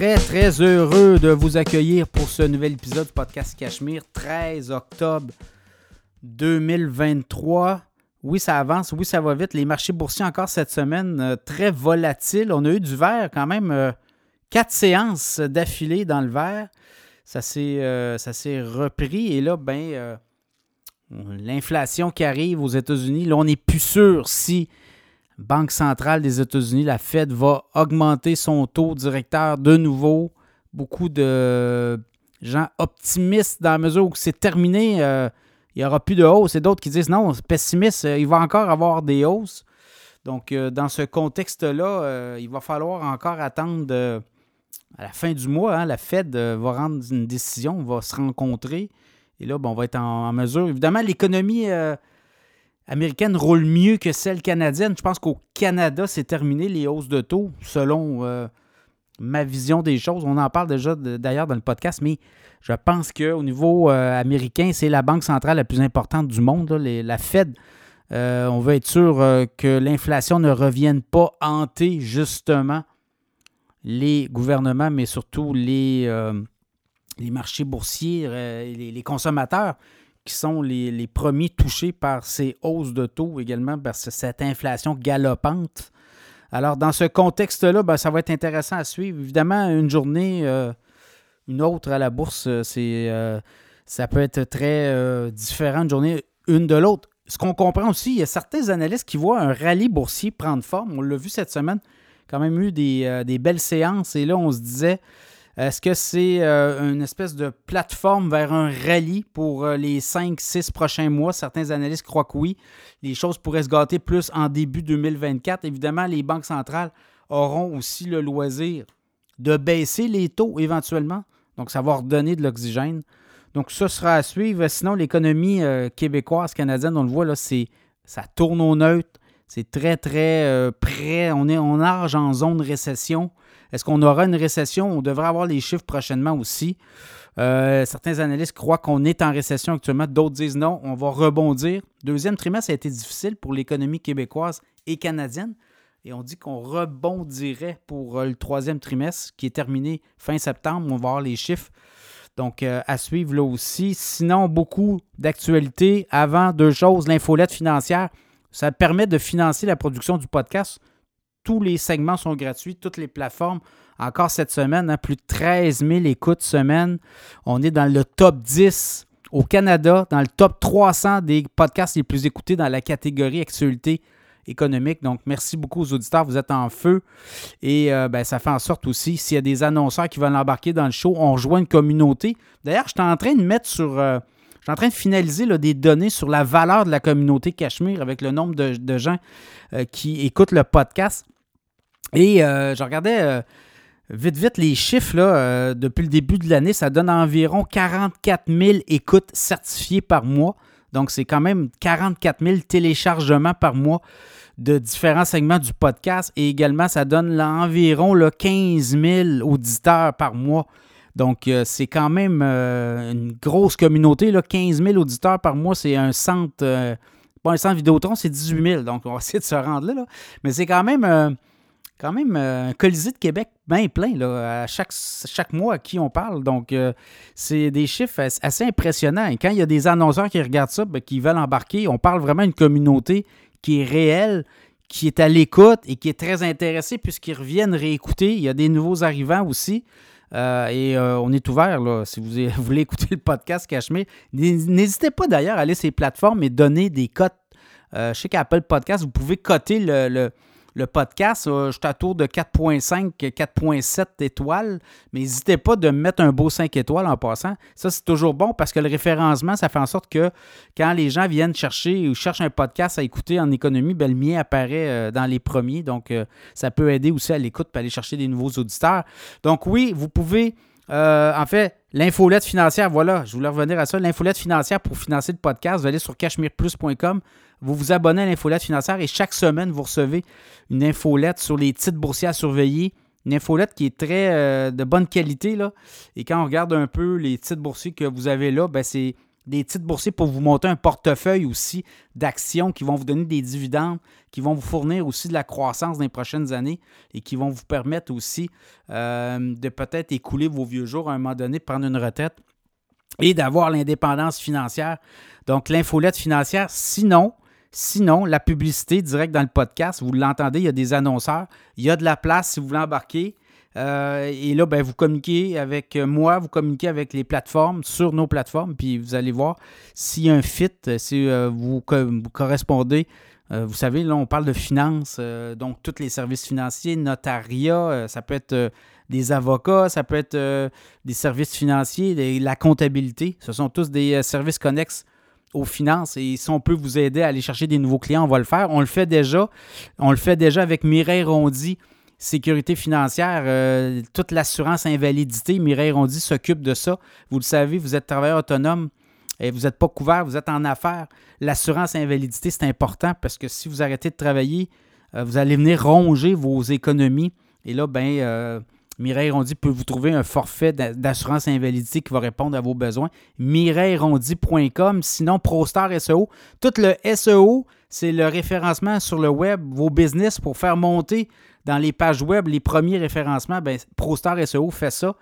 Très, très heureux de vous accueillir pour ce nouvel épisode du podcast Cachemire, 13 octobre 2023. Oui, ça avance, oui, ça va vite. Les marchés boursiers encore cette semaine, euh, très volatiles. On a eu du vert quand même, euh, quatre séances d'affilée dans le vert. Ça s'est, euh, repris et là, ben, l'inflation qui arrive aux États-Unis, là, on n'est plus sûr si Banque centrale des États-Unis, la Fed, va augmenter son taux directeur de nouveau. Beaucoup de gens optimistes dans la mesure où c'est terminé, euh, il n'y aura plus de hausse. Et d'autres qui disent non, pessimiste, euh, il va encore avoir des hausses. Donc, euh, dans ce contexte-là, il va falloir encore attendre à la fin du mois. Hein, la Fed va rendre une décision, va se rencontrer. Et là, on va être en mesure. Évidemment, l'économie américaine roule mieux que celle canadienne. Je pense qu'au Canada, c'est terminé les hausses de taux, selon euh, ma vision des choses. On en parle déjà d'ailleurs dans le podcast, mais je pense qu'au niveau euh, américain, c'est la banque centrale la plus importante du monde, la Fed. Euh, on veut être sûr que l'inflation ne revienne pas hanter justement les gouvernements, mais surtout les, marchés boursiers, les, les consommateurs qui sont les, premiers touchés par ces hausses de taux, également par cette inflation galopante. Alors, dans ce contexte-là, ben, ça va être intéressant à suivre. Évidemment, une journée, euh, une autre à la bourse, euh, c'est, euh, ça peut être très différent une journée une de l'autre. Ce qu'on comprend aussi, il y a certains analystes qui voient un rallye boursier prendre forme. On l'a vu cette semaine, quand même eu des belles séances. Et là, on se disait, est-ce que c'est euh, une espèce de plateforme vers un rallye pour euh, les 5-6 prochains mois? Certains analystes croient que oui. Les choses pourraient se gâter plus en début 2024. Évidemment, les banques centrales auront aussi le loisir de baisser les taux éventuellement. Donc, ça va redonner de l'oxygène. Donc, ça sera à suivre. Sinon, l'économie euh, québécoise, canadienne, on le voit, là, ça tourne au neutre. C'est très, très près. On est on nage en zone récession. Est-ce qu'on aura une récession? On devrait avoir les chiffres prochainement aussi. Euh, certains analystes croient qu'on est en récession actuellement, d'autres disent non, on va rebondir. Deuxième trimestre a été difficile pour l'économie québécoise et canadienne. Et on dit qu'on rebondirait pour euh, le troisième trimestre qui est terminé fin septembre. On va voir les chiffres. Donc, euh, à suivre là aussi. Sinon, beaucoup d'actualités. Avant, deux choses. L'infolette financière, ça permet de financer la production du podcast. Tous les segments sont gratuits, toutes les plateformes. Encore cette semaine, hein, plus de 13 000 écoutes semaine. On est dans le top 10 au Canada, dans le top 300 des podcasts les plus écoutés dans la catégorie actualité économique. Donc, merci beaucoup aux auditeurs. Vous êtes en feu. Et euh, ben, ça fait en sorte aussi, s'il y a des annonceurs qui veulent embarquer dans le show, on rejoint une communauté. D'ailleurs, je suis en train de mettre sur. Euh, je suis en train de finaliser des données sur la valeur de la communauté Cachemire avec le nombre de, gens euh, qui écoutent le podcast. Et euh, je regardais euh, vite, vite les chiffres là, depuis le début de l'année. Ça donne environ 44 000 écoutes certifiées par mois. Donc, c'est quand même 44 000 téléchargements par mois de différents segments du podcast. Et également, ça donne environ 15 000 auditeurs par mois. Donc, euh, c'est quand même euh, une grosse communauté. Là, 15 000 auditeurs par mois, c'est un centre. Euh, pas un centre Vidéotron, c'est 18 000. Donc, on va essayer de se rendre là. Mais c'est quand même, quand même un Colisée de Québec bien plein là, à chaque, chaque mois à qui on parle. Donc, c'est des chiffres assez impressionnants. Et quand il y a des annonceurs qui regardent ça, ben, qui veulent embarquer, on parle vraiment d'une communauté qui est réelle, qui est à l'écoute et qui est très intéressée puisqu'ils reviennent réécouter. Il y a des nouveaux arrivants aussi. Euh, et euh, on est ouvert, là, si vous, voulez écouter le podcast Cachemire. N'hésitez pas d'ailleurs à aller sur ces plateformes et donner des cotes. Euh, je sais qu'Apple Podcast, vous pouvez coter le podcast, je suis de 4.5, 4.7 étoiles, mais n'hésitez pas de mettre un beau 5 étoiles en passant. Ça, c'est toujours bon parce que le référencement, ça fait en sorte que quand les gens viennent chercher ou cherchent un podcast à écouter en économie, ben, le mien apparaît euh, dans les premiers. Donc, euh, ça peut aider aussi à l'écoute pour aller chercher des nouveaux auditeurs. Donc, oui, vous pouvez euh, en fait, l'infolette financière, voilà, je voulais revenir à ça. L'infolette financière pour financer le podcast, vous allez sur cachemireplus.com, vous vous abonnez à l'infolette financière et chaque semaine, vous recevez une infolette sur les titres boursiers à surveiller. Une infolette qui est très euh, de bonne qualité. Là. Et quand on regarde un peu les titres boursiers que vous avez là, ben c'est des titres boursiers pour vous monter un portefeuille aussi d'actions qui vont vous donner des dividendes, qui vont vous fournir aussi de la croissance dans les prochaines années et qui vont vous permettre aussi euh, de peut-être écouler vos vieux jours à un moment donné, prendre une retraite et d'avoir l'indépendance financière. Donc, l'infolette financière, sinon, Sinon, la publicité directe dans le podcast, vous l'entendez, il y a des annonceurs, il y a de la place si vous voulez embarquer. Euh, et là, ben, vous communiquez avec moi, vous communiquez avec les plateformes, sur nos plateformes, puis vous allez voir s'il y a un fit, si euh, vous, correspondez. Euh, vous savez, là, on parle de finances, donc tous les services financiers, notariat, ça peut être des avocats, ça peut être des services financiers, la comptabilité. Ce sont tous des services connexes aux finances et si on peut vous aider à aller chercher des nouveaux clients, on va le faire. On le fait déjà. On le fait déjà avec Mireille Rondy, sécurité financière, euh, toute l'assurance invalidité. Mireille Rondy s'occupe de ça. Vous le savez, vous êtes travailleur autonome et vous n'êtes pas couvert, vous êtes en affaires. L'assurance invalidité, c'est important parce que si vous arrêtez de travailler, euh, vous allez venir ronger vos économies. Et là, ben, euh, Mireille Rondy peut vous trouver un forfait d'assurance invalidité qui va répondre à vos besoins. MireilleRondy.com. Sinon, ProStar SEO. Tout le SEO, c'est le référencement sur le web, vos business pour faire monter dans les pages web les premiers référencements. Ben, ProStar SEO fait ça.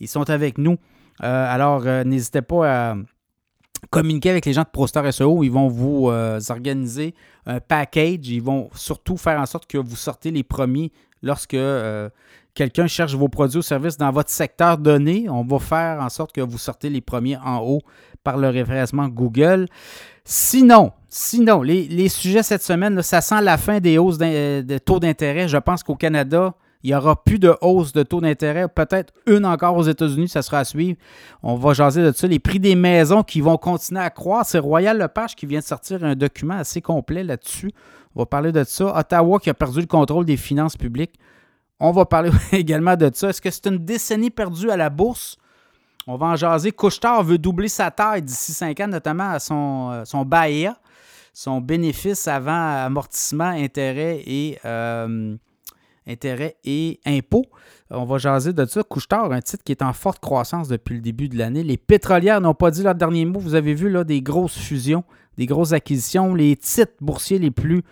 Ils sont avec nous. Euh, alors, euh, n'hésitez pas à communiquer avec les gens de ProStar SEO. Ils vont vous euh, organiser un package. Ils vont surtout faire en sorte que vous sortez les premiers lorsque quelqu'un cherche vos produits ou services dans votre secteur donné, on va faire en sorte que vous sortez les premiers en haut par le référencement Google. Sinon, sinon, les, sujets cette semaine, ça sent la fin des hausses de taux d'intérêt. Je pense qu'au Canada, il n'y aura plus de hausse de taux d'intérêt. Peut-être une encore aux États-Unis, ça sera à suivre. On va jaser de ça. Les prix des maisons qui vont continuer à croître. C'est Royal Lepage qui vient de sortir un document assez complet là-dessus. On va parler de ça. Ottawa qui a perdu le contrôle des finances publiques. On va parler également de ça. Est-ce que c'est une décennie perdue à la bourse? On va en jaser. Couchetard veut doubler sa taille d'ici 5 ans, notamment à son, euh, son BAEA, son bénéfice avant amortissement, intérêt et, euh, intérêt et impôts. On va jaser de ça. Couchetard, un titre qui est en forte croissance depuis le début de l'année. Les pétrolières n'ont pas dit leur dernier mot. Vous avez vu là, des grosses fusions, des grosses acquisitions, les titres boursiers les plus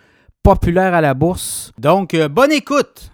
populaires à la bourse. Donc, euh, bonne écoute!